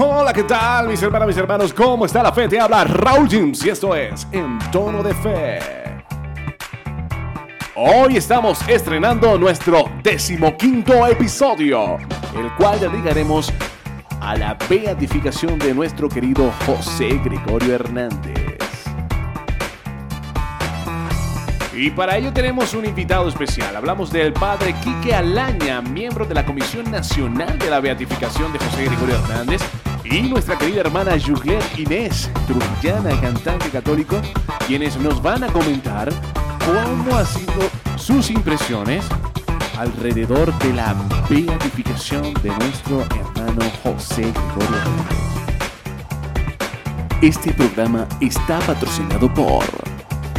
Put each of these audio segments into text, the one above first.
Hola, ¿qué tal mis hermanas, mis hermanos? ¿Cómo está la fe? Te habla Raúl James y esto es En Tono de Fe. Hoy estamos estrenando nuestro decimoquinto episodio, el cual dedicaremos a la beatificación de nuestro querido José Gregorio Hernández. Y para ello tenemos un invitado especial. Hablamos del padre Quique Alaña, miembro de la Comisión Nacional de la Beatificación de José Gregorio Hernández, y nuestra querida hermana Juliet Inés, trujillana cantante católico, quienes nos van a comentar cómo han sido sus impresiones alrededor de la beatificación de nuestro hermano José Gregorio. Este programa está patrocinado por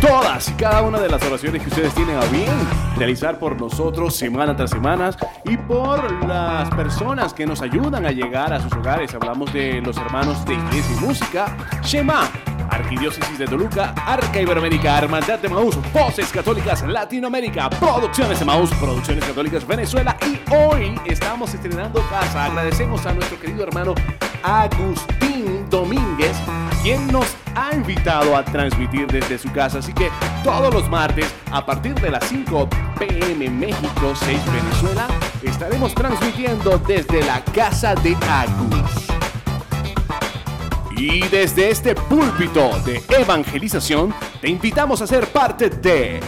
todas y cada una de las oraciones que ustedes tienen a bien realizar por nosotros semana tras semana y por las personas que nos ayudan a llegar a sus hogares. Hablamos de los hermanos de Iglesia y Música, Shema, Arquidiócesis de Toluca, Arca Iberoamérica, Hermandad de Maús, Voces Católicas Latinoamérica, Producciones de Maús, Producciones Católicas Venezuela y hoy estamos estrenando casa. Agradecemos a nuestro querido hermano Agustín Domínguez, quien nos ha invitado a transmitir desde su casa. Así que todos los martes, a partir de las 5 pm México, 6 Venezuela, estaremos transmitiendo desde la casa de Agus. Y desde este púlpito de evangelización, te invitamos a ser parte de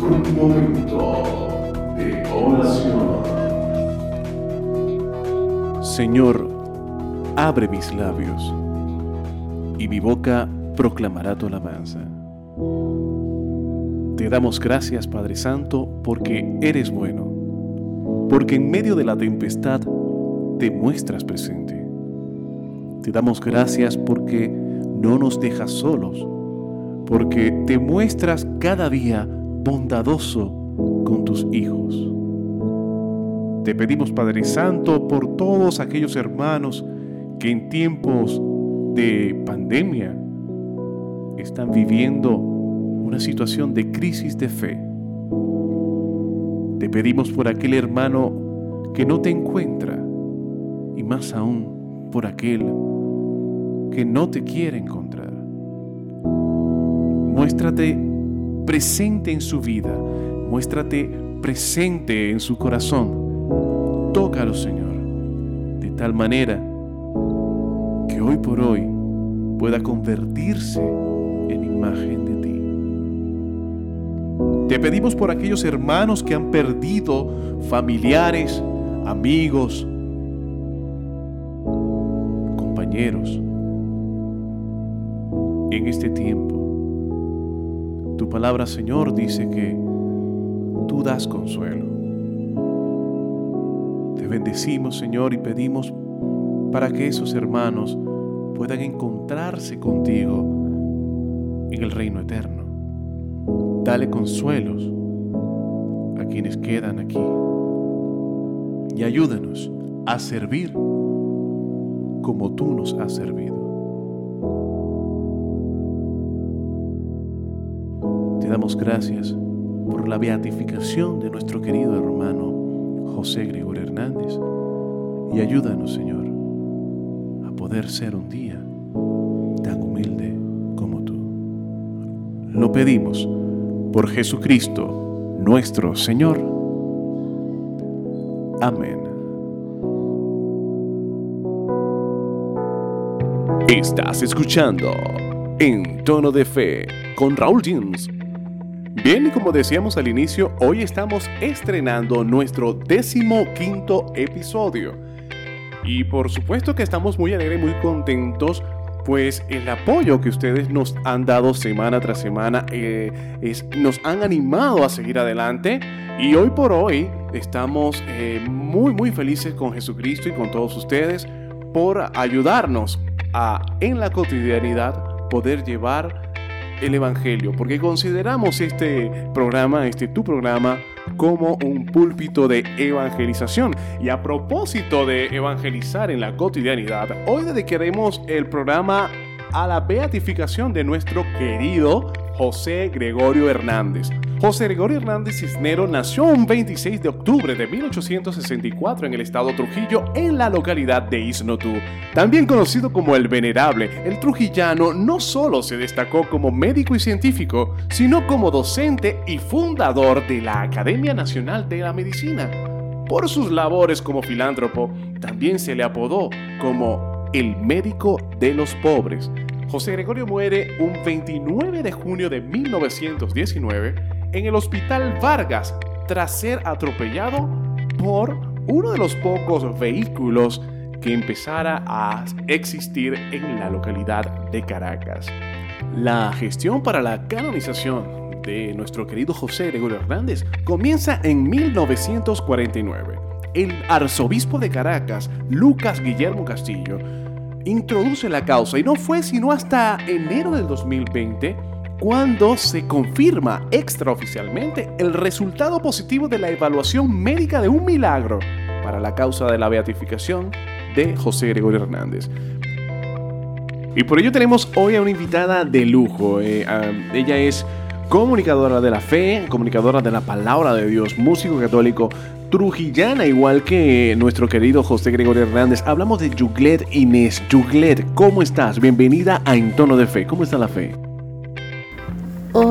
un momento de oración. Señor, abre mis labios y mi boca proclamará tu alabanza. Te damos gracias, Padre Santo, porque eres bueno, porque en medio de la tempestad te muestras presente. Te damos gracias porque no nos dejas solos, porque te muestras cada día bondadoso con tus hijos. Te pedimos, Padre Santo, por todos aquellos hermanos que en tiempos de pandemia están viviendo una situación de crisis de fe. Te pedimos por aquel hermano que no te encuentra y más aún por aquel que no te quiere encontrar. Muéstrate presente en su vida, muéstrate presente en su corazón. Tócalo, Señor, de tal manera hoy por hoy pueda convertirse en imagen de ti. Te pedimos por aquellos hermanos que han perdido familiares, amigos, compañeros en este tiempo. Tu palabra, Señor, dice que tú das consuelo. Te bendecimos, Señor, y pedimos para que esos hermanos puedan encontrarse contigo en el reino eterno. Dale consuelos a quienes quedan aquí y ayúdanos a servir como tú nos has servido. Te damos gracias por la beatificación de nuestro querido hermano José Gregorio Hernández y ayúdanos, Señor, poder ser un día tan humilde como tú. Lo pedimos por Jesucristo, nuestro Señor. Amén. Estás escuchando En Tono de Fe con Raúl Jeans. Bien, y como decíamos al inicio, hoy estamos estrenando nuestro décimo quinto episodio. Y por supuesto que estamos muy alegres, muy contentos, pues el apoyo que ustedes nos han dado semana tras semana eh, es, nos han animado a seguir adelante. Y hoy por hoy estamos eh, muy, muy felices con Jesucristo y con todos ustedes por ayudarnos a en la cotidianidad poder llevar el Evangelio, porque consideramos este programa, este tu programa, como un púlpito de evangelización. Y a propósito de evangelizar en la cotidianidad, hoy dedicaremos el programa a la beatificación de nuestro querido José Gregorio Hernández. José Gregorio Hernández Cisnero nació un 26 de octubre de 1864 en el estado Trujillo, en la localidad de Isnotú. También conocido como el Venerable, el trujillano no solo se destacó como médico y científico, sino como docente y fundador de la Academia Nacional de la Medicina. Por sus labores como filántropo, también se le apodó como el médico de los pobres. José Gregorio muere un 29 de junio de 1919 en el Hospital Vargas tras ser atropellado por uno de los pocos vehículos que empezara a existir en la localidad de Caracas. La gestión para la canonización de nuestro querido José Gregorio Hernández comienza en 1949. El arzobispo de Caracas, Lucas Guillermo Castillo, introduce la causa y no fue sino hasta enero del 2020 cuando se confirma extraoficialmente el resultado positivo de la evaluación médica de un milagro para la causa de la beatificación de José Gregorio Hernández. Y por ello tenemos hoy a una invitada de lujo. Eh, ella es comunicadora de la fe, comunicadora de la palabra de Dios, músico católico trujillana, igual que nuestro querido José Gregorio Hernández. Hablamos de Yuglet Inés. Yuglet, ¿cómo estás? Bienvenida a En Tono de Fe. ¿Cómo está la fe?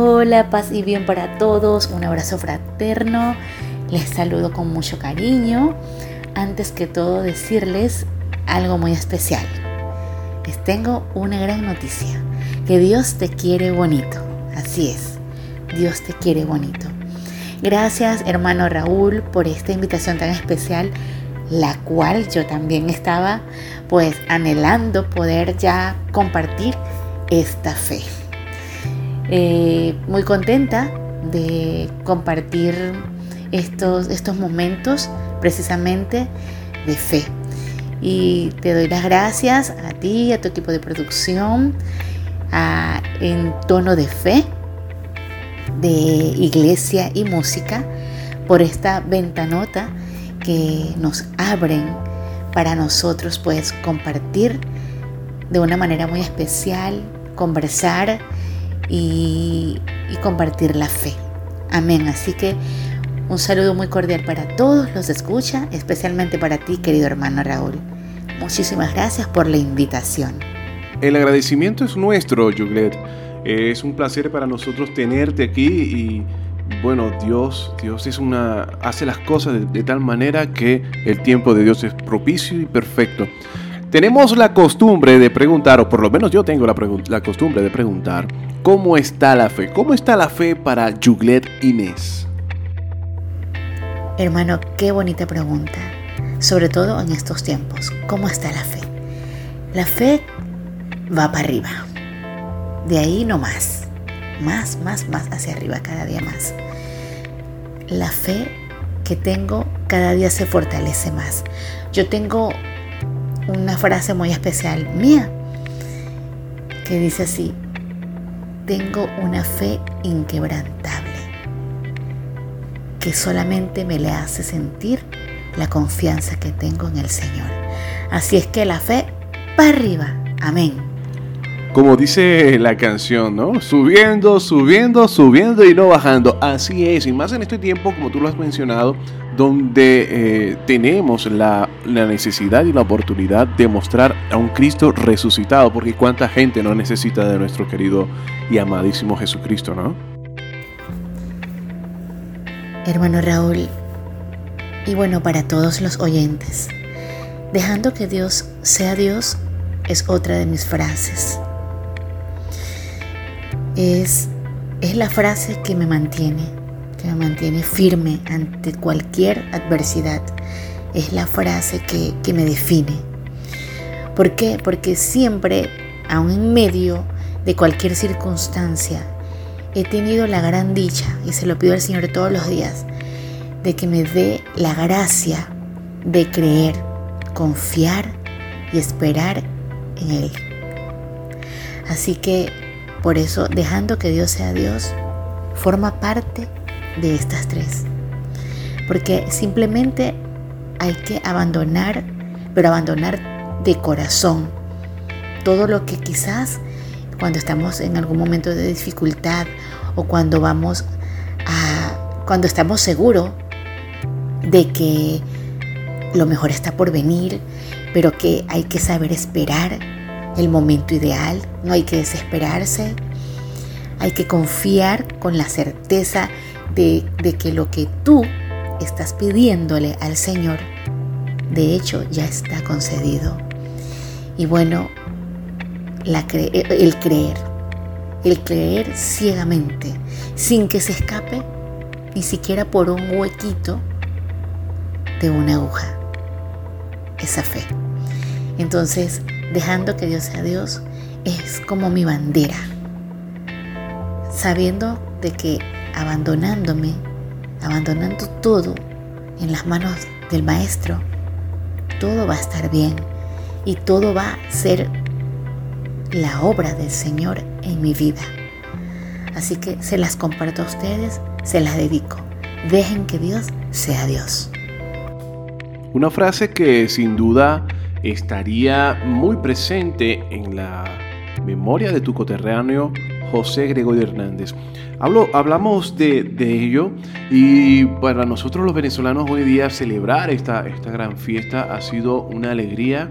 Hola, paz y bien para todos. Un abrazo fraterno. Les saludo con mucho cariño. Antes que todo decirles algo muy especial. Les tengo una gran noticia. Que Dios te quiere bonito. Así es. Dios te quiere bonito. Gracias hermano Raúl por esta invitación tan especial, la cual yo también estaba pues anhelando poder ya compartir esta fe. Eh, muy contenta de compartir estos, estos momentos precisamente de fe. Y te doy las gracias a ti, a tu equipo de producción, en tono de fe, de iglesia y música, por esta ventanota que nos abren para nosotros pues compartir de una manera muy especial, conversar y, compartir la fe. Amén. Así que un saludo muy cordial para todos los escucha, especialmente para ti, querido hermano Raúl. Muchísimas gracias por la invitación. El agradecimiento es nuestro, Juglet. Es un placer para nosotros tenerte aquí y bueno, Dios, Dios es una, hace las cosas de, de tal manera que el tiempo de Dios es propicio y perfecto. Tenemos la costumbre de preguntar, o por lo menos yo tengo la, costumbre de preguntar, ¿cómo está la fe? ¿Cómo está la fe para Juglet Inés? Hermano, qué bonita pregunta. Sobre todo en estos tiempos, ¿cómo está la fe? La fe va para arriba. De ahí no más. Más, más, más hacia arriba, cada día más. La fe que tengo cada día se fortalece más. Yo tengo una frase muy especial mía que dice así, tengo una fe inquebrantable que solamente me le hace sentir la confianza que tengo en el Señor. Así es que la fe para arriba. Amén como dice la canción, ¿no? Subiendo, subiendo, subiendo y no bajando. Así es, y más en este tiempo, como tú lo has mencionado, donde eh, tenemos la, la, necesidad y la oportunidad de mostrar a un Cristo resucitado, porque cuánta gente no necesita de nuestro querido y amadísimo Jesucristo, ¿no? Hermano Raúl, y bueno, para todos los oyentes, dejando que Dios sea Dios es otra de mis frases es, es la frase que me mantiene, que me mantiene firme ante cualquier adversidad. Es la frase que, que me define. ¿Por qué? Porque siempre, aún en medio de cualquier circunstancia, he tenido la gran dicha, y se lo pido al Señor todos los días, de que me dé la gracia de creer, confiar y esperar en Él. Así que por eso, dejando que Dios sea Dios, forma parte de estas tres. Porque simplemente hay que abandonar, pero abandonar de corazón, todo lo que quizás cuando estamos en algún momento de dificultad o cuando vamos cuando estamos seguros de que lo mejor está por venir, pero que hay que saber esperar el momento ideal, no hay que desesperarse, hay que confiar con la certeza de, que lo que tú estás pidiéndole al Señor, de hecho ya está concedido. Y bueno, la el creer, el creer ciegamente, sin que se escape ni siquiera por un huequito de una aguja. Esa fe. Entonces, dejando que Dios sea Dios es como mi bandera. Sabiendo de que abandonándome, abandonando todo en las manos del Maestro, todo va a estar bien y todo va a ser la obra del Señor en mi vida. Así que se las comparto a ustedes se las dedico. Dejen que Dios sea Dios. Una frase que sin duda estaría muy presente en la memoria de tu coterráneo José Gregorio Hernández. Hablo, hablamos de, ello y para nosotros los venezolanos hoy día celebrar esta, esta gran fiesta ha sido una alegría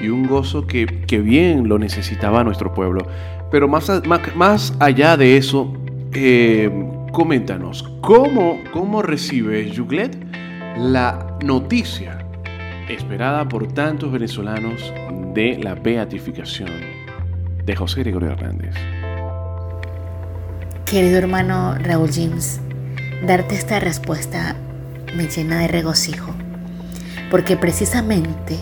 y un gozo que, bien lo necesitaba nuestro pueblo. Pero más, más, allá de eso, eh, coméntanos, ¿cómo, cómo recibe Juglet la noticia esperada por tantos venezolanos de la beatificación de José Gregorio Hernández? Querido hermano Raúl James, darte esta respuesta me llena de regocijo, porque precisamente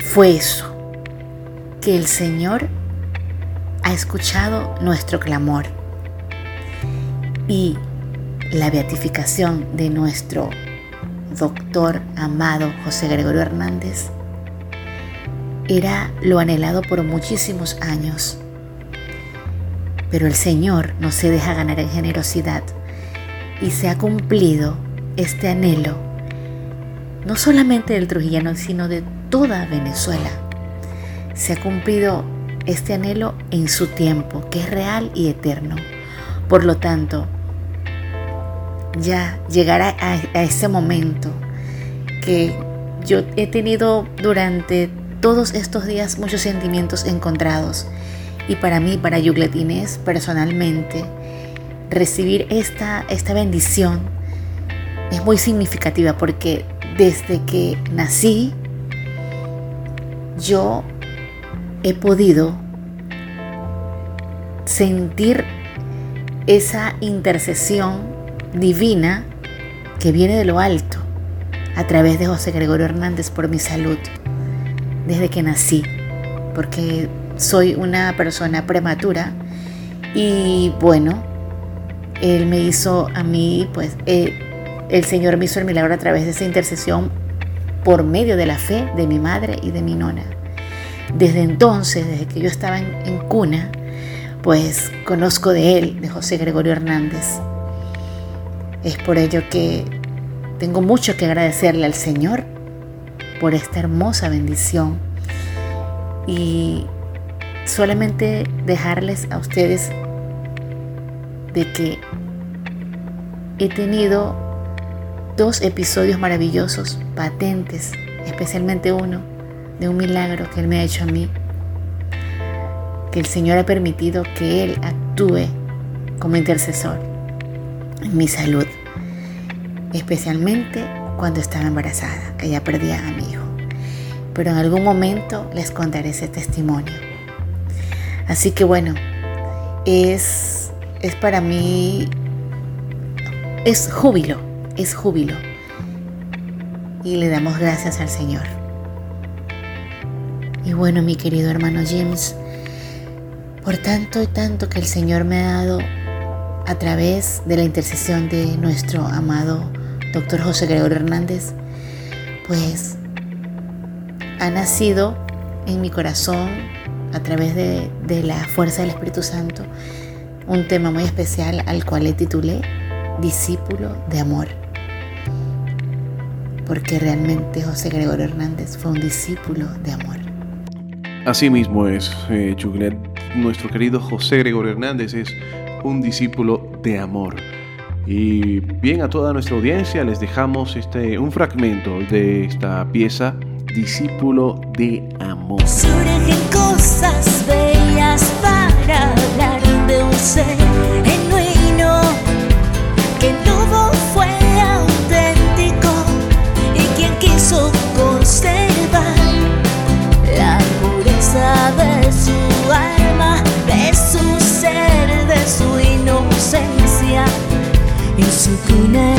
fue eso, que el Señor ha escuchado nuestro clamor y la beatificación de nuestro doctor amado José Gregorio Hernández era lo anhelado por muchísimos años. Pero el Señor no se deja ganar en generosidad y se ha cumplido este anhelo, no solamente del trujillano, sino de toda Venezuela. Se ha cumplido este anhelo en su tiempo, que es real y eterno. Por lo tanto, ya llegará a, ese momento que yo he tenido durante todos estos días muchos sentimientos encontrados. Y para mí, para Yuglet Inés, personalmente, recibir esta, esta bendición es muy significativa porque desde que nací, yo he podido sentir esa intercesión divina que viene de lo alto a través de José Gregorio Hernández por mi salud desde que nací, porque soy una persona prematura y bueno, Él me hizo a mí, pues eh, el Señor me hizo el milagro a través de esa intercesión por medio de la fe de mi madre y de mi nona. Desde entonces, desde que yo estaba en, cuna, pues conozco de él, de José Gregorio Hernández. Es por ello que tengo mucho que agradecerle al Señor por esta hermosa bendición y solamente dejarles a ustedes de que he tenido dos episodios maravillosos, patentes, especialmente uno de un milagro que Él me ha hecho a mí, que el Señor ha permitido que Él actúe como intercesor en mi salud, especialmente cuando estaba embarazada, que ya perdía a mi hijo. Pero en algún momento les contaré ese testimonio. Así que bueno, es, es para mí, es júbilo, es júbilo. Y le damos gracias al Señor. Y bueno, mi querido hermano James, por tanto y tanto que el Señor me ha dado a través de la intercesión de nuestro amado doctor José Gregorio Hernández, pues ha nacido en mi corazón a través de, de, la fuerza del Espíritu Santo un tema muy especial al cual le titulé Discípulo de Amor. Porque realmente José Gregorio Hernández fue un discípulo de amor. Así mismo es, eh, Nuestro querido José Gregorio Hernández es un discípulo de amor. Y bien a toda nuestra audiencia les dejamos este, un fragmento de esta pieza, Discípulo de Amor. Cosas bellas para hablar de un ser genuino que todo fue auténtico y quien quiso conservar la pureza de su alma, de su ser, de su inocencia. En su cuna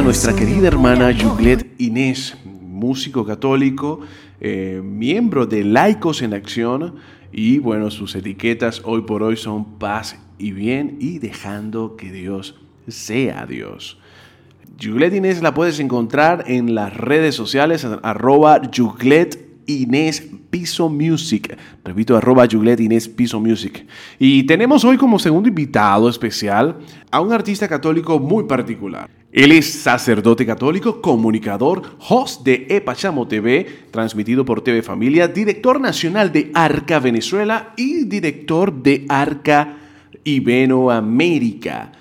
Nuestra querida hermana Yuglet Inés, músico católico, eh, miembro de Laicos en Acción y bueno, sus etiquetas hoy por hoy son paz y bien y dejando que Dios sea Dios. Yuglet Inés la puedes encontrar en las redes sociales arroba Yuglet Inés Piso Music. Repito, arroba Yuglet Inés Piso Music. Y tenemos hoy como segundo invitado especial a un artista católico muy particular. Él es sacerdote católico, comunicador, host de Epachamo TV, transmitido por TV Familia, director nacional de Arca Venezuela y director de Arca Iberoamérica.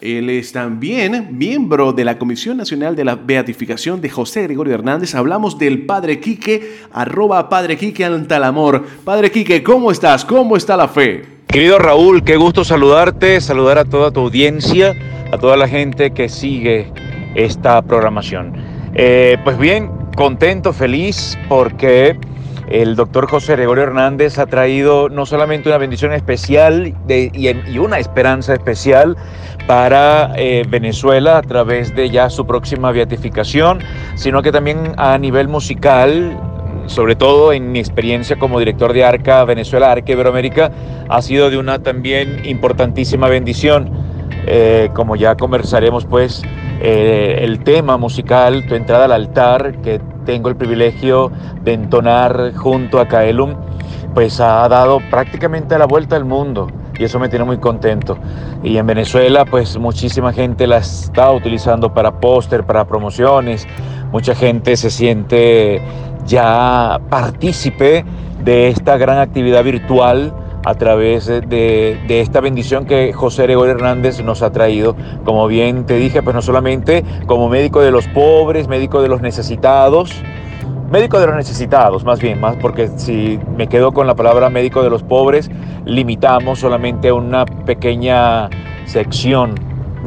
Él es también miembro de la Comisión Nacional de la Beatificación de José Gregorio Hernández. Hablamos del Padre Quique, arroba Padre Quique amor. Padre Quique, ¿cómo estás? ¿Cómo está la fe? Querido Raúl, qué gusto saludarte, saludar a toda tu audiencia, a toda la gente que sigue esta programación. Eh, pues bien, contento, feliz, porque el doctor José Gregorio Hernández ha traído no solamente una bendición especial y una esperanza especial para eh, Venezuela a través de ya su próxima beatificación, sino que también a nivel musical, sobre todo en mi experiencia como director de Arca Venezuela, Arca Iberoamérica, ha sido de una también importantísima bendición. Eh, como ya conversaremos, pues eh, el tema musical, tu entrada al altar, que tengo el privilegio de entonar junto a Kaelum, pues ha dado prácticamente la vuelta al mundo y eso me tiene muy contento. Y en Venezuela, pues muchísima gente la está utilizando para póster, para promociones, mucha gente se siente ya partícipe de esta gran actividad virtual a través de, de esta bendición que José Gregorio Hernández nos ha traído. Como bien te dije, pues no solamente como médico de los pobres, médico de los necesitados, médico de los necesitados, más bien, más porque si me quedo con la palabra médico de los pobres, limitamos solamente a una pequeña sección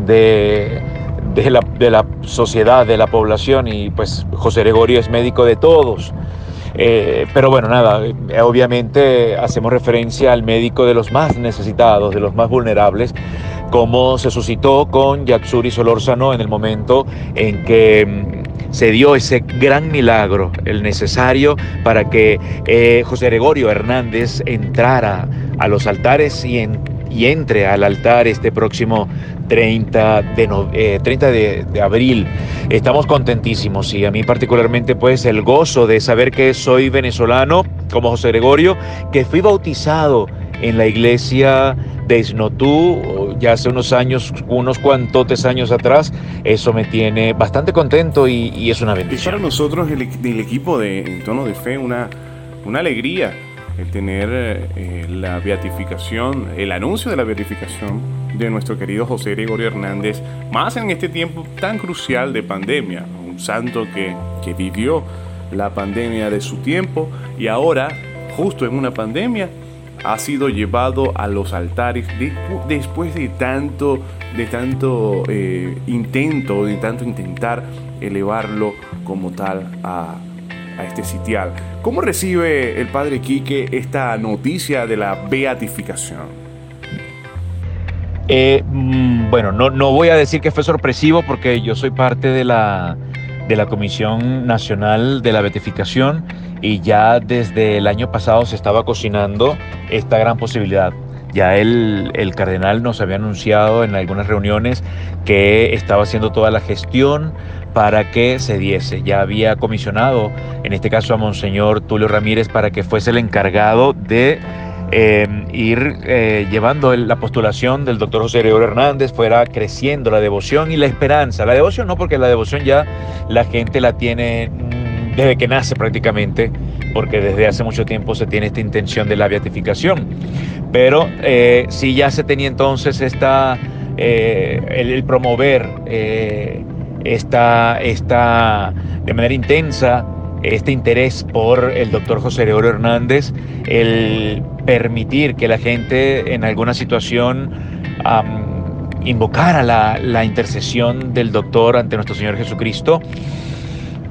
de, de, la, de la sociedad, de la población, y pues José Gregorio es médico de todos. Eh, pero bueno, nada, eh, obviamente hacemos referencia al médico de los más necesitados, de los más vulnerables, como se suscitó con Yatsuri Solórzano en el momento en que mm, se dio ese gran milagro, el necesario para que eh, José Gregorio Hernández entrara a los altares y, en- y entre al altar este próximo 30 de, no- eh, 30 de, de abril. Estamos contentísimos y a mí particularmente pues el gozo de saber que soy venezolano como José Gregorio, que fui bautizado en la iglesia de Isnotú ya hace unos años, unos cuantotes años atrás. Eso me tiene bastante contento y, y es una Es para bendición. nosotros, el, equipo de En Tono de Fe, una, una alegría el tener eh, la beatificación, el anuncio de la beatificación de nuestro querido José Gregorio Hernández, más en este tiempo tan crucial de pandemia, un santo que, que vivió la pandemia de su tiempo y ahora, justo en una pandemia, ha sido llevado a los altares de- después de tanto, de tanto eh, intento, de tanto intentar elevarlo como tal a, a este sitial. ¿Cómo recibe el padre Quique esta noticia de la beatificación? Eh, mm, bueno, no, no voy a decir que fue sorpresivo porque yo soy parte de la, de la Comisión Nacional de la Beatificación y ya desde el año pasado se estaba cocinando esta gran posibilidad. Ya el, el, cardenal nos había anunciado en algunas reuniones que estaba haciendo toda la gestión para que se diese. Ya había comisionado, en este caso a Monseñor Tulio Ramírez, para que fuese el encargado de eh, ir eh, llevando la postulación del doctor José Gregorio Hernández, fuera creciendo la devoción y la esperanza. La devoción no, porque la devoción ya la gente la tiene desde que nace prácticamente, porque desde hace mucho tiempo se tiene esta intención de la beatificación. Pero eh, sí ya se tenía entonces esta, el, el, promover esta, esta, de manera intensa este interés por el doctor José Gregorio Hernández, el permitir que la gente en alguna situación invocara la, intercesión del doctor ante nuestro Señor Jesucristo,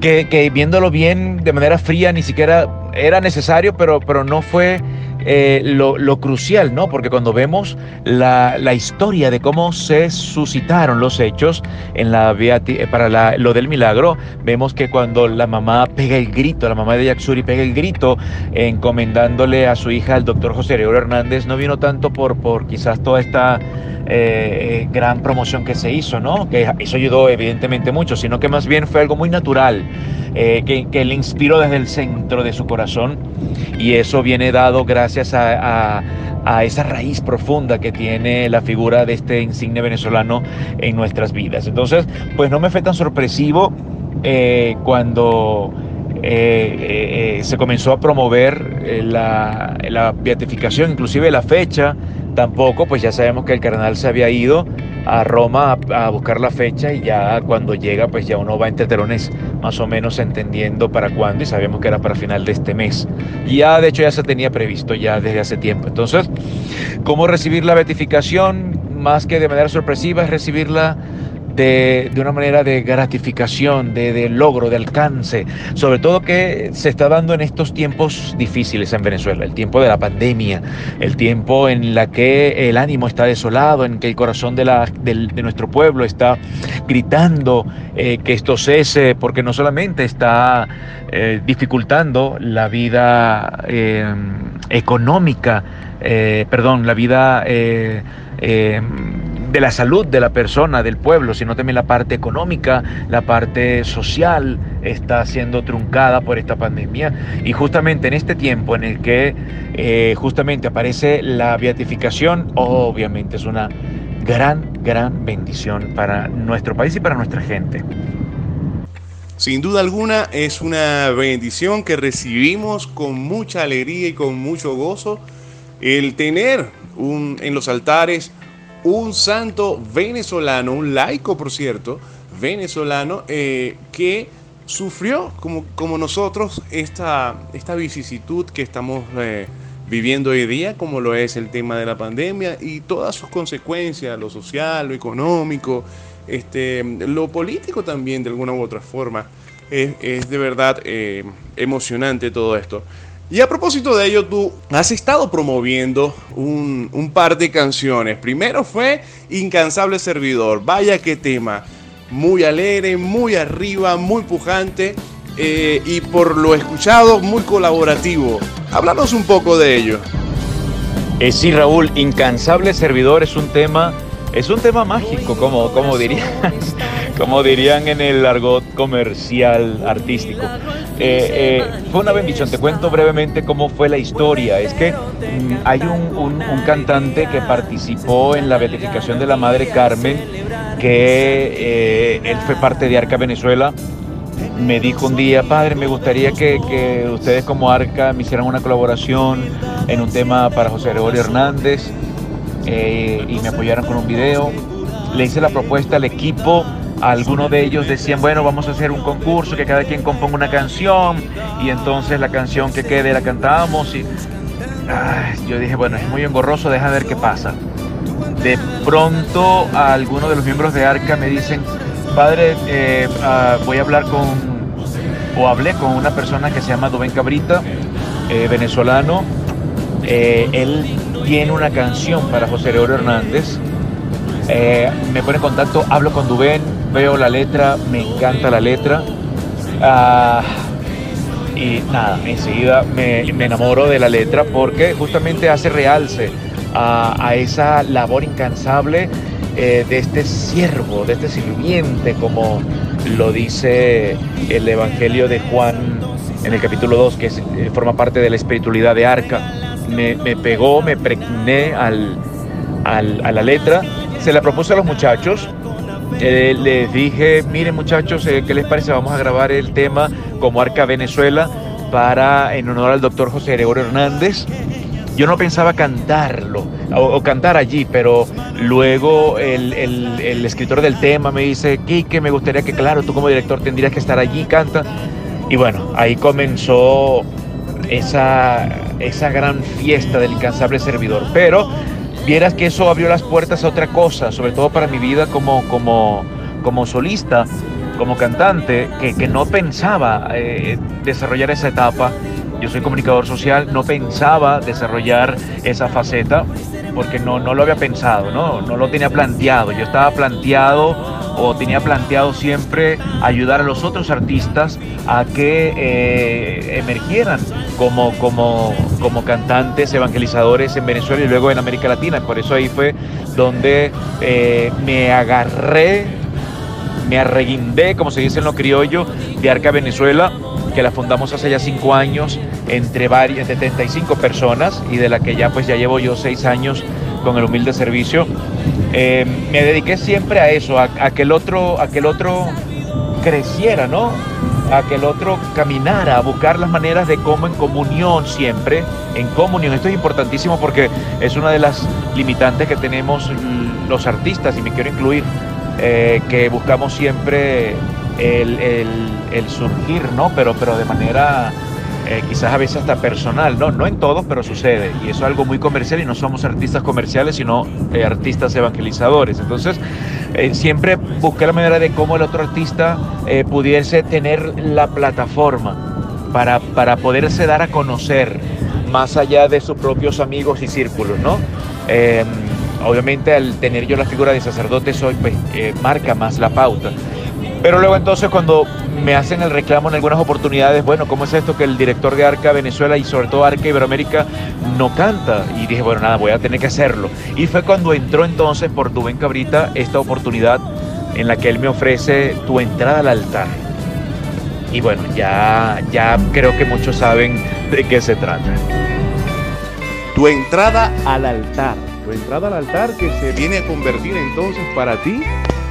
que, que, viéndolo bien de manera fría ni siquiera era necesario, pero, pero no fue eh, lo, lo, crucial, ¿no? Porque cuando vemos la, la, historia de cómo se suscitaron los hechos en la eh, para la, lo del milagro, vemos que cuando la mamá pega el grito, la mamá de Yaxuri pega el grito, encomendándole a su hija al doctor José Gregorio Hernández, no vino tanto por, por quizás toda esta eh, gran promoción que se hizo, ¿no? Que eso ayudó evidentemente mucho, sino que más bien fue algo muy natural, eh, que, que, le inspiró desde el centro de su corazón y eso viene dado gracias a, a, a, esa raíz profunda que tiene la figura de este insigne venezolano en nuestras vidas. Entonces, pues no me fue tan sorpresivo eh, cuando... Eh, eh, se comenzó a promover eh, la, la, beatificación, inclusive la fecha, tampoco, pues ya sabemos que el cardenal se había ido a Roma a, a, buscar la fecha y ya cuando llega, pues ya uno va entre telones más o menos entendiendo para cuándo y sabemos que era para final de este mes. Y ya de hecho ya se tenía previsto ya desde hace tiempo. Entonces, ¿cómo recibir la beatificación? Más que de manera sorpresiva es recibirla de, de, una manera de gratificación, de, logro, de alcance, sobre todo que se está dando en estos tiempos difíciles en Venezuela, el tiempo de la pandemia, el tiempo en la que el ánimo está desolado, en que el corazón de, la, de, de nuestro pueblo está gritando eh, que esto cese, porque no solamente está eh, dificultando la vida eh, económica, perdón, la vida de la salud de la persona, del pueblo, sino también la parte económica, la parte social está siendo truncada por esta pandemia. Y justamente en este tiempo en el que eh, justamente aparece la beatificación, obviamente es una gran, gran bendición para nuestro país y para nuestra gente. Sin duda alguna es una bendición que recibimos con mucha alegría y con mucho gozo el tener un, en los altares un santo venezolano, un laico por cierto, venezolano, eh, que sufrió como, como nosotros esta, esta vicisitud que estamos eh, viviendo hoy día, como lo es el tema de la pandemia y todas sus consecuencias, lo social, lo económico, este, lo político también de alguna u otra forma. Es, de verdad eh, emocionante todo esto. Y a propósito de ello, tú has estado promoviendo un, par de canciones. Primero fue Incansable Servidor. Vaya qué tema. Muy alegre, muy arriba, muy pujante. Eh, y por lo escuchado, muy colaborativo. Háblanos un poco de ello. Eh, sí, Raúl, Incansable Servidor es un tema, es un tema mágico, como, como diría como dirían en el argot comercial artístico. Eh, eh, fue una bendición, te cuento brevemente cómo fue la historia. Es que mmm, hay un, un, un, cantante que participó en la beatificación de la Madre Carmen, que eh, él fue parte de Arca Venezuela. Me dijo un día, padre, me gustaría que, que ustedes como Arca me hicieran una colaboración en un tema para José Gregorio Hernández eh, y me apoyaran con un video. Le hice la propuesta al equipo algunos de ellos decían, bueno, vamos a hacer un concurso, que cada quien componga una canción y entonces la canción que quede la cantamos y yo dije, bueno, es muy engorroso, deja ver qué pasa. De pronto algunos de los miembros de Arca me dicen, padre, eh, uh, voy a hablar con, o hablé con una persona que se llama Dubén Cabrita, eh, venezolano, eh, él tiene una canción para José Gregorio Hernández, eh, me pone en contacto, hablo con Dubén, veo la letra, me encanta la letra. Ah, y nada, enseguida me, me, enamoro de la letra porque justamente hace realce a, esa labor incansable eh, de este siervo, de este sirviente, como lo dice el Evangelio de Juan en el capítulo 2, que eh, forma parte de la espiritualidad de Arca. Me, pegó, me pregné al, al, a la letra, se la propuse a los muchachos, eh, les dije, miren muchachos, eh, ¿qué les parece? Vamos a grabar el tema como Arca Venezuela para en honor al doctor José Gregorio Hernández. Yo no pensaba cantarlo o, o cantar allí, pero luego el, el, el, escritor del tema me dice, Quique, me gustaría que, claro, tú como director tendrías que estar allí, canta. Y bueno, ahí comenzó esa, esa gran fiesta del incansable servidor. Pero vieras que eso abrió las puertas a otra cosa, sobre todo para mi vida como, como, como solista, como cantante, que, que no pensaba eh, desarrollar esa etapa. Yo soy comunicador social, no pensaba desarrollar esa faceta porque no, no lo había pensado, ¿no? no lo tenía planteado. Yo estaba planteado o tenía planteado siempre ayudar a los otros artistas a que eh, emergieran como, como, como cantantes, evangelizadores en Venezuela y luego en América Latina. Por eso ahí fue donde eh, me agarré, me arreguindé, como se dice en lo criollo, de Arca Venezuela, que la fundamos hace ya cinco años entre varias, 75 personas y de la que ya pues ya llevo yo seis años con el humilde servicio. Eh, me dediqué siempre a eso, a, a, que el otro, a que el otro creciera, ¿no? A que el otro caminara, a buscar las maneras de cómo en comunión siempre, en comunión. Esto es importantísimo porque es una de las limitantes que tenemos los artistas, y me quiero incluir, eh, que buscamos siempre el, el, el, surgir, ¿no? Pero, pero de manera eh, quizás a veces hasta personal, ¿no? No en todos, pero sucede. Y eso es algo muy comercial y no somos artistas comerciales, sino eh, artistas evangelizadores. Entonces, eh, siempre busqué la manera de cómo el otro artista eh, pudiese tener la plataforma para, para poderse dar a conocer más allá de sus propios amigos y círculos, ¿no? Eh, obviamente al tener yo la figura de sacerdote soy, pues, marca más la pauta. Pero luego entonces cuando me hacen el reclamo en algunas oportunidades, bueno, ¿cómo es esto que el director de Arca Venezuela y sobre todo Arca Iberoamérica no canta? Y dije, bueno, nada, voy a tener que hacerlo. Y fue cuando entró entonces por Dubén Cabrita esta oportunidad en la que él me ofrece tu entrada al altar. Y bueno, ya, ya creo que muchos saben de qué se trata. Tu entrada al altar. Tu entrada al altar que se viene a convertir entonces para ti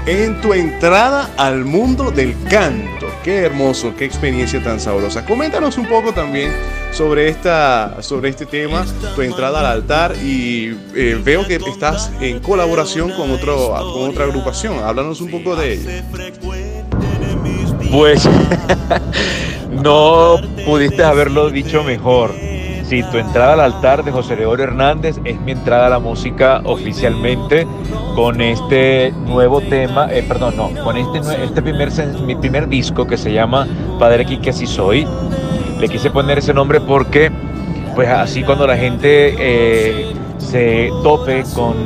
en tu entrada al mundo del canto. Qué hermoso, qué experiencia tan sabrosa. Coméntanos un poco también sobre, esta, sobre este tema, tu entrada al altar y eh, veo que estás en colaboración con, otro, con otra agrupación. Háblanos un poco de ello. Pues no pudiste haberlo dicho mejor. Sí, tu entrada al altar de José Gregorio Hernández es mi entrada a la música oficialmente con este nuevo tema, eh, perdón, no, con este, este primer, mi primer disco que se llama Padre aquí que así soy. Le quise poner ese nombre porque, pues así cuando la gente eh, se tope con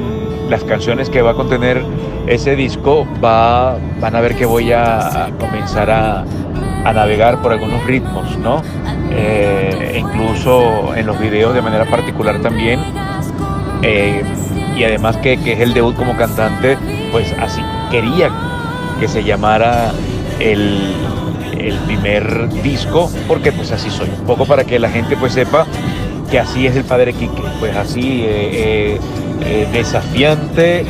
las canciones que va a contener ese disco, va, van a ver que voy a, a comenzar a, a navegar por algunos ritmos, ¿no? Eh, incluso en los videos de manera particular también. Eh, y además que, que, es el debut como cantante, pues así quería que se llamara el, el primer disco, porque pues así soy. Un poco para que la gente pues sepa que así es el Padre Quique, pues así eh, desafiante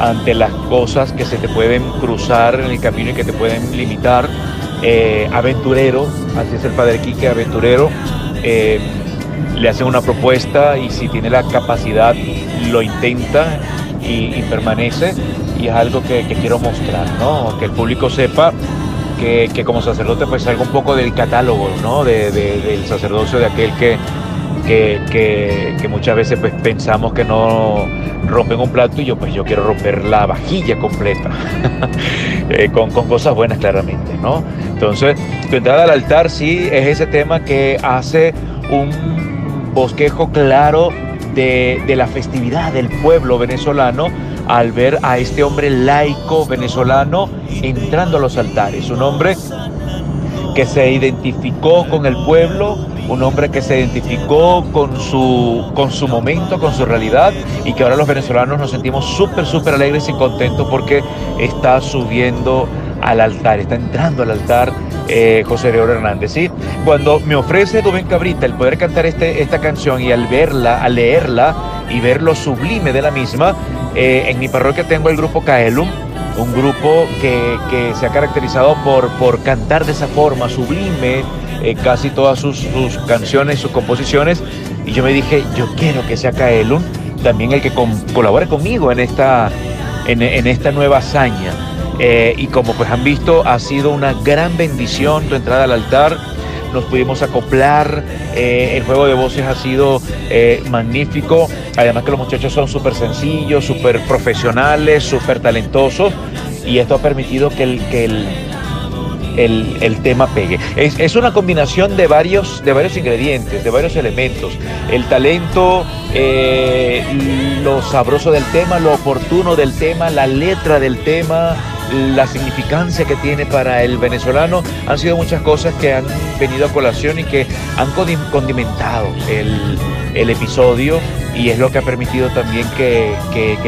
ante las cosas que se te pueden cruzar en el camino y que te pueden limitar eh, aventurero, así es el padre Quique, aventurero. Le hacen una propuesta y si tiene la capacidad lo intenta y, permanece y es algo que, quiero mostrar, ¿no? Que el público sepa que, que como sacerdote pues salga un poco del catálogo, ¿no? De, de, del sacerdocio de aquel que, que, que, que, muchas veces pues pensamos que no rompen un plato y yo pues yo quiero romper la vajilla completa eh, con, con, cosas buenas claramente, ¿no? Entonces, tu entrada al altar sí es ese tema que hace un bosquejo claro de, de la festividad del pueblo venezolano al ver a este hombre laico venezolano entrando a los altares, un hombre que se identificó con el pueblo, un hombre que se identificó con su, con su momento, con su realidad y que ahora los venezolanos nos sentimos súper, súper alegres y contentos porque está subiendo al altar, está entrando al altar eh, José León Hernández. ¿sí? Cuando me ofrece Rubén Cabrita el poder cantar este, esta canción y al verla, al leerla y ver lo sublime de la misma, eh, en mi parroquia tengo el grupo Caelum, un grupo que, que, se ha caracterizado por, por cantar de esa forma sublime eh, casi todas sus, sus, canciones, sus composiciones, y yo me dije, yo quiero que sea Caelum también el que con, colabore conmigo en esta, en, en esta nueva hazaña. Eh, y como pues han visto, ha sido una gran bendición tu entrada al altar. Nos pudimos acoplar, eh, el juego de voces ha sido eh, magnífico. Además que los muchachos son súper sencillos, súper profesionales, súper talentosos. Y esto ha permitido que el, que el, el, el, tema pegue. Es, es, una combinación de varios, de varios ingredientes, de varios elementos. El talento, eh, lo sabroso del tema, lo oportuno del tema, la letra del tema, la significancia que tiene para el venezolano, han sido muchas cosas que han venido a colación y que han condimentado el, episodio y es lo que ha permitido también que,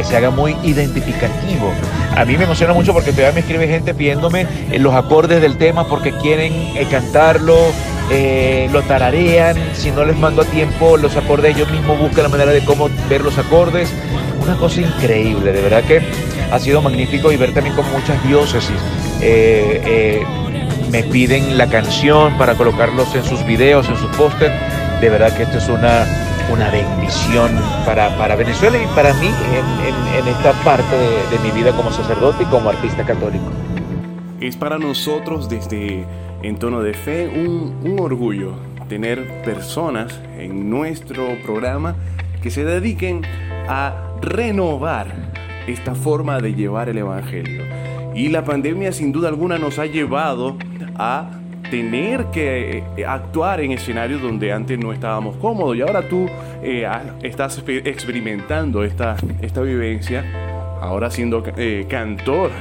se haga muy identificativo. A mí me emociona mucho porque todavía me escribe gente pidiéndome los acordes del tema porque quieren eh, cantarlo, eh, lo tararean, si no les mando a tiempo los acordes, ellos mismos buscan la manera de cómo ver los acordes. Una cosa increíble, de verdad que ha sido magnífico y ver también como muchas diócesis eh, me piden la canción para colocarlos en sus videos, en sus pósters. De verdad que esto es una una bendición para, para, Venezuela y para mí en, esta parte de, de, mi vida como sacerdote y como artista católico. Es para nosotros desde En Tono de Fe un, un orgullo tener personas en nuestro programa que se dediquen a renovar esta forma de llevar el Evangelio. Y la pandemia sin duda alguna nos ha llevado a tener que actuar en escenarios donde antes no estábamos cómodos y ahora tú eh, estás experimentando esta, esta vivencia, ahora siendo eh, cantor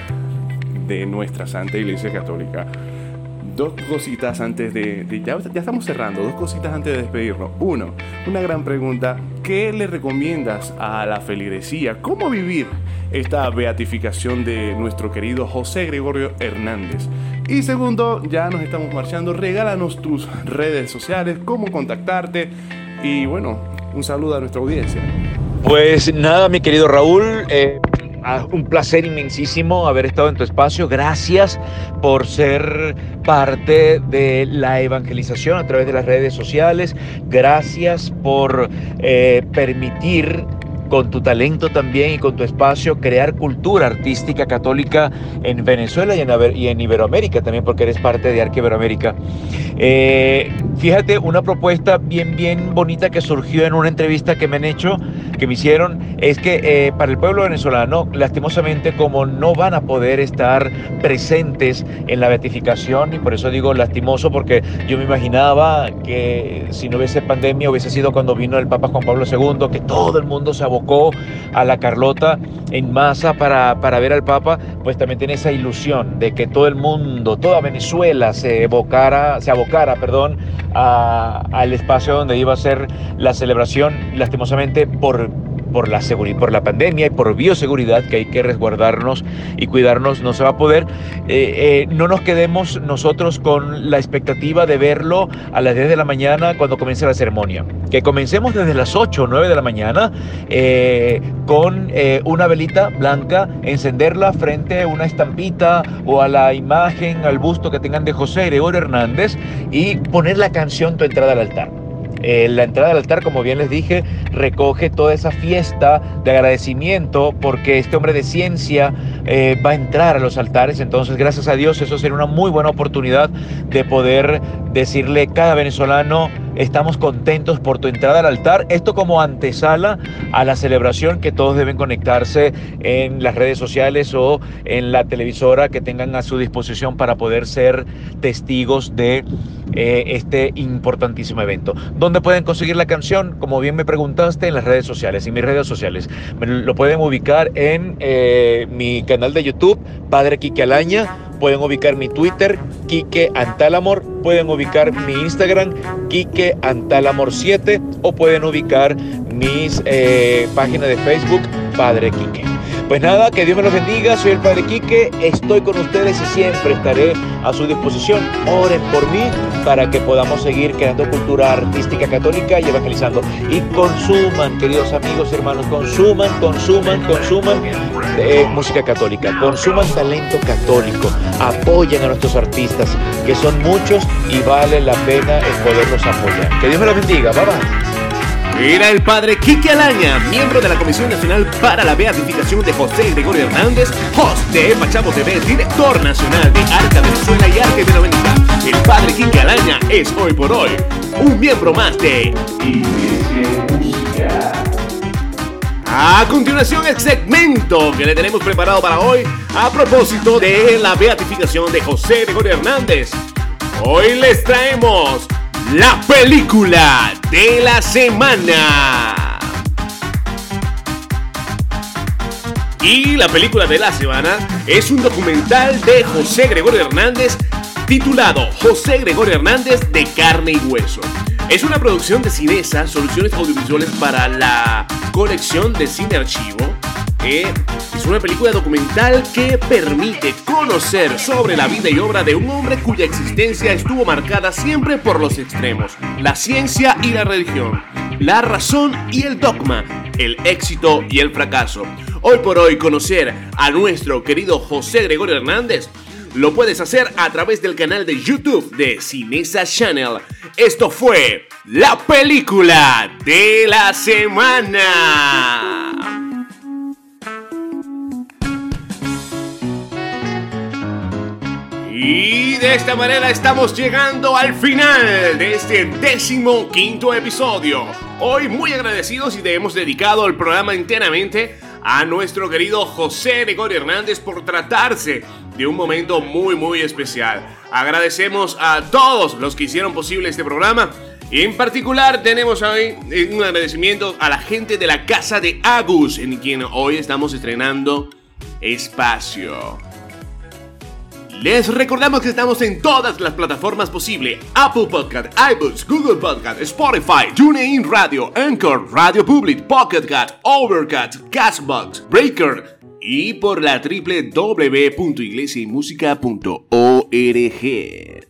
de nuestra Santa Iglesia Católica. Dos cositas antes de, ya, estamos cerrando, dos cositas antes de despedirnos. Uno, una gran pregunta, ¿qué le recomiendas a la feligresía? ¿Cómo vivir esta beatificación de nuestro querido José Gregorio Hernández? Y segundo, ya nos estamos marchando, regálanos tus redes sociales, cómo contactarte y bueno, un saludo a nuestra audiencia. Pues nada, mi querido Raúl, eh, un placer inmensísimo haber estado en tu espacio. Gracias por ser parte de la evangelización a través de las redes sociales. Gracias por eh, permitir con tu talento también y con tu espacio, crear cultura artística católica en Venezuela y en, y en Iberoamérica también, porque eres parte de Arque Iberoamérica. Eh, fíjate, una propuesta bien, bien bonita que surgió en una entrevista que me han hecho, que me hicieron, es que eh, para el pueblo venezolano, lastimosamente, como no van a poder estar presentes en la beatificación, y por eso digo lastimoso, porque yo me imaginaba que si no hubiese pandemia hubiese sido cuando vino el Papa Juan Pablo II, que todo el mundo se abocó a la Carlota en masa para, para ver al Papa, pues también tiene esa ilusión de que todo el mundo, toda Venezuela se evocara, se abocara, perdón, al espacio donde iba a ser la celebración, lastimosamente por por la por la pandemia y por bioseguridad que hay que resguardarnos y cuidarnos, no se va a poder. Eh, eh, no nos quedemos nosotros con la expectativa de verlo a las 10 de la mañana cuando comience la ceremonia. Que comencemos desde las 8 o 9 de la mañana eh, con una velita blanca, encenderla frente a una estampita o a la imagen, al busto que tengan de José Gregorio Hernández y poner la canción Tu entrada al altar. La entrada al altar, como bien les dije, recoge toda esa fiesta de agradecimiento porque este hombre de ciencia eh, va a entrar a los altares. Entonces, gracias a Dios, eso sería una muy buena oportunidad de poder decirle cada venezolano, estamos contentos por tu entrada al altar. Esto como antesala a la celebración que todos deben conectarse en las redes sociales o en la televisora que tengan a su disposición para poder ser testigos de eh, este importantísimo evento. ¿Dónde pueden conseguir la canción? Como bien me preguntaste, conste en las redes sociales, en mis redes sociales. Lo pueden ubicar en eh, mi canal de YouTube, Padre Quique Alaña. Pueden ubicar mi Twitter, Quique Antalamor. Pueden ubicar mi Instagram, Quique Antalamor 7. O pueden ubicar mis eh, páginas de Facebook, Padre Quique. Pues nada, que Dios me los bendiga. Soy el Padre Quique. Estoy con ustedes y siempre estaré a su disposición. Oren por mí para que podamos seguir creando cultura artística católica y evangelizando. Y consuman, queridos amigos y hermanos, consuman, consuman, consuman eh, música católica. Consuman talento católico. Apoyen a nuestros artistas, que son muchos y vale la pena el poderlos apoyar. Que Dios me los bendiga. Bye. Era el padre Quique Alaña, miembro de la Comisión Nacional para la Beatificación de José Gregorio Hernández, host de Pachamo TV, director nacional de Arca Venezuela y Arte América. El padre Quique Alaña es hoy por hoy un miembro más de. A continuación el segmento que le tenemos preparado para hoy a propósito de la beatificación de José Gregorio Hernández. Hoy les traemos la película de la semana. Y la película de la semana es un documental de José Gregorio Hernández titulado José Gregorio Hernández de carne y hueso. Es una producción de Cinesa, soluciones audiovisuales para la colección de cine archivo. Es una película documental que permite conocer sobre la vida y obra de un hombre cuya existencia estuvo marcada siempre por los extremos, la ciencia y la religión, la razón y el dogma, el éxito y el fracaso. Hoy por hoy conocer a nuestro querido José Gregorio Hernández lo puedes hacer a través del canal de YouTube de Cinesa Channel. Esto fue la película de la semana. Y de esta manera estamos llegando al final de este décimo quinto episodio. Hoy muy agradecidos y te hemos dedicado el programa enteramente a nuestro querido José Gregorio Hernández por tratarse de un momento muy muy especial. Agradecemos a todos los que hicieron posible este programa. Y en particular tenemos hoy un agradecimiento a la gente de la Casa de Agus, en quien hoy estamos estrenando Espacio. Les recordamos que estamos en todas las plataformas posibles: Apple Podcast, iBooks, Google Podcast, Spotify, TuneIn Radio, Anchor, Radio Public, Pocket Cat, Overcast, Castbox, Breaker y por la www.iglesiamusica.org.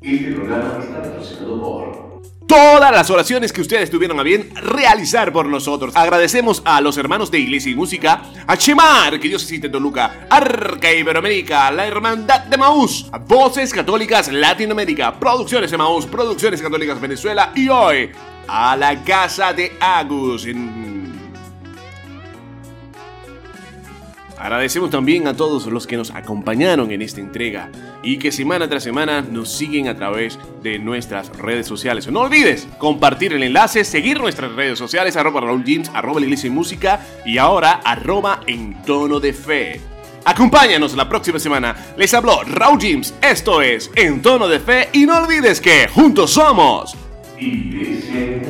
Este programa está patrocinado por todas las oraciones que ustedes tuvieron a bien realizar por nosotros. Agradecemos a los hermanos de Iglesia y Música, a Chemar, que Dios existe en Toluca, Arca Iberoamérica, la Hermandad de Maús, a Voces Católicas Latinoamérica, Producciones de Maús, Producciones Católicas Venezuela y hoy a la Casa de Agus Agradecemos también a todos los que nos acompañaron en esta entrega y que semana tras semana nos siguen a través de nuestras redes sociales. No olvides compartir el enlace, seguir nuestras redes sociales, arroba Raúl arroba la iglesia y música y ahora arroba en tono de fe. Acompáñanos la próxima semana. Les habló Raúl James. Esto es En Tono de Fe y no olvides que juntos somos Iglesia